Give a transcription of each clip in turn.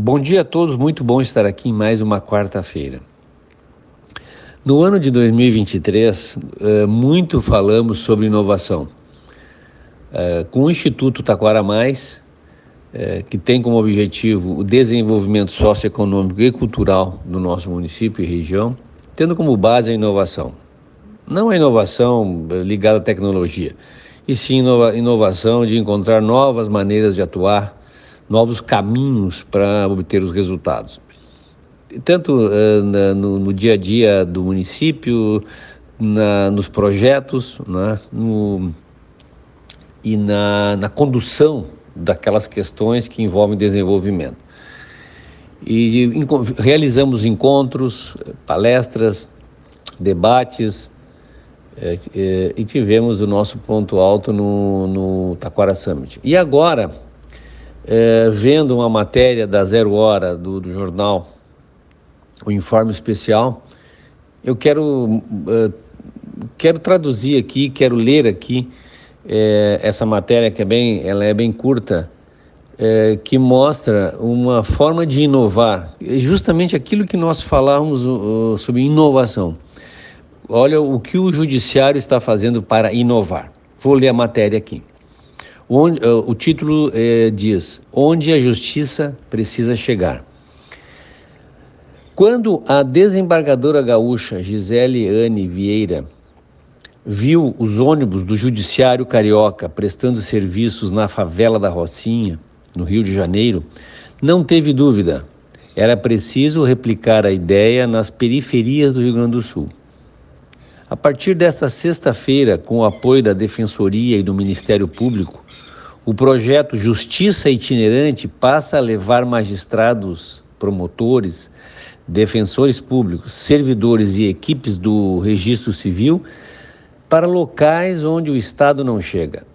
Bom dia a todos, muito bom estar aqui em mais uma quarta-feira. No ano de 2023, eh, muito falamos sobre inovação. Eh, com o Instituto Taquara Mais, eh, que tem como objetivo o desenvolvimento socioeconômico e cultural do nosso município e região, tendo como base a inovação. Não a inovação ligada à tecnologia, e sim inovação de encontrar novas maneiras de atuar novos caminhos para obter os resultados. Tanto uh, no, no, dia a dia do município, na, nos projetos né, no, e na, na condução daquelas questões que envolvem desenvolvimento. E em, realizamos encontros, palestras, debates, é, é, e tivemos o nosso ponto alto no, no Taquara Summit. E agora, é, vendo uma matéria da Zero Hora do, do jornal, o informe especial, eu quero, é, quero traduzir aqui, quero ler aqui é, essa matéria que é bem, ela é bem curta, é, que mostra uma forma de inovar, justamente aquilo que nós falávamos uh, sobre inovação. Olha o que o judiciário está fazendo para inovar. Vou ler a matéria aqui. Onde, uh, o título eh, diz: Onde a justiça precisa chegar. Quando a desembargadora gaúcha Gisele Anne Vieira viu os ônibus do Judiciário Carioca prestando serviços na favela da Rocinha, no Rio de Janeiro, não teve dúvida. Era preciso replicar a ideia nas periferias do Rio Grande do Sul. A partir desta sexta-feira, com o apoio da Defensoria e do Ministério Público, o projeto Justiça Itinerante passa a levar magistrados, promotores, defensores públicos, servidores e equipes do Registro Civil para locais onde o Estado não chega.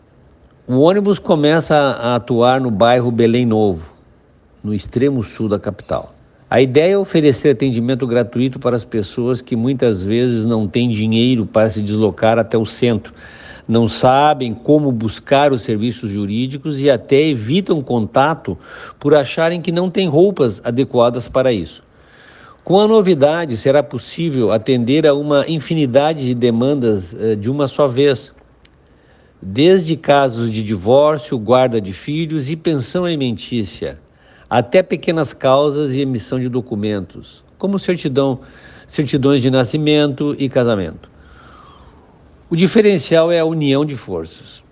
O ônibus começa a atuar no bairro Belém Novo, no extremo sul da capital. A ideia é oferecer atendimento gratuito para as pessoas que muitas vezes não têm dinheiro para se deslocar até o centro, não sabem como buscar os serviços jurídicos e até evitam contato por acharem que não têm roupas adequadas para isso. Com a novidade, será possível atender a uma infinidade de demandas eh, de uma só vez, desde casos de divórcio, guarda de filhos e pensão alimentícia até pequenas causas e emissão de documentos, como certidão, certidões de nascimento e casamento. O diferencial é a união de forças.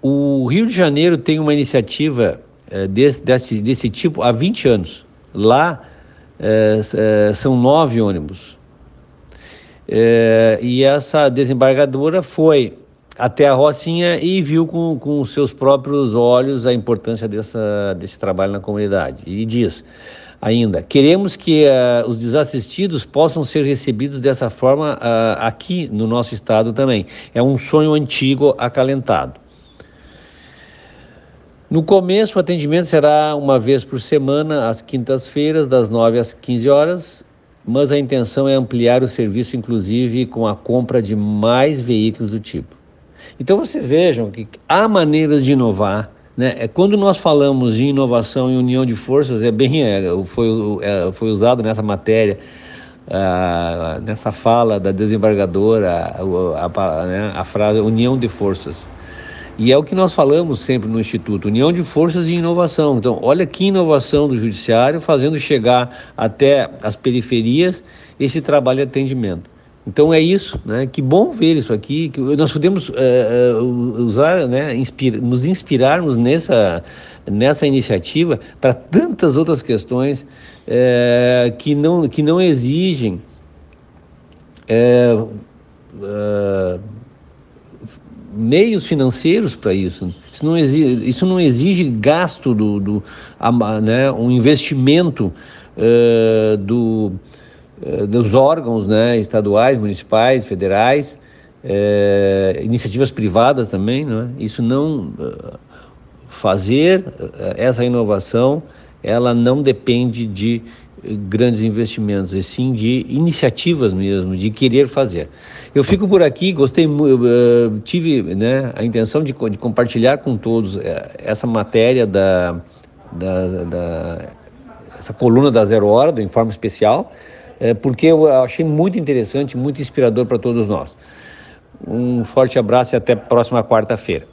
O Rio de Janeiro tem uma iniciativa é, desse, desse, desse, tipo há 20 anos. Lá é, é, são nove ônibus. e essa desembargadora foi até a Rocinha e viu com, com seus próprios olhos a importância dessa, desse trabalho na comunidade. E diz ainda: queremos que uh, os desassistidos possam ser recebidos dessa forma uh, aqui no nosso estado também. É um sonho antigo acalentado. No começo, o atendimento será uma vez por semana, às quintas-feiras, das 9 às 15 horas, mas a intenção é ampliar o serviço, inclusive com a compra de mais veículos do tipo. Então vocês vejam que há maneiras de inovar. Né? É, quando nós falamos de inovação e união de forças, é bem é, foi, é, foi usado nessa matéria, ah, nessa fala da desembargadora, a, a, né, a frase união de forças. E é o que nós falamos sempre no Instituto, união de forças e inovação. Então, olha que inovação do Judiciário fazendo chegar até as periferias esse trabalho de atendimento. Então é isso, né? Que bom ver isso aqui, que nós podemos uh, usar, né? Nos inspirarmos nessa, nessa iniciativa para tantas outras questões uh, que, não, que não exigem uh, meios financeiros para isso. Isso não, exige, isso não exige gasto do, do né? um investimento do dos órgãos né, estaduais, municipais, federais, é, iniciativas privadas também, não é? isso não uh, fazer essa inovação, ela não depende de grandes investimentos, e sim de iniciativas mesmo, de querer fazer. Eu fico por aqui, gostei, tive né, a intenção de, de, compartilhar com todos essa matéria da, da, da essa coluna da Zero Hora, do Informe Especial, porque eu achei muito interessante, muito inspirador para todos nós. Um forte abraço e até a próxima quarta-feira.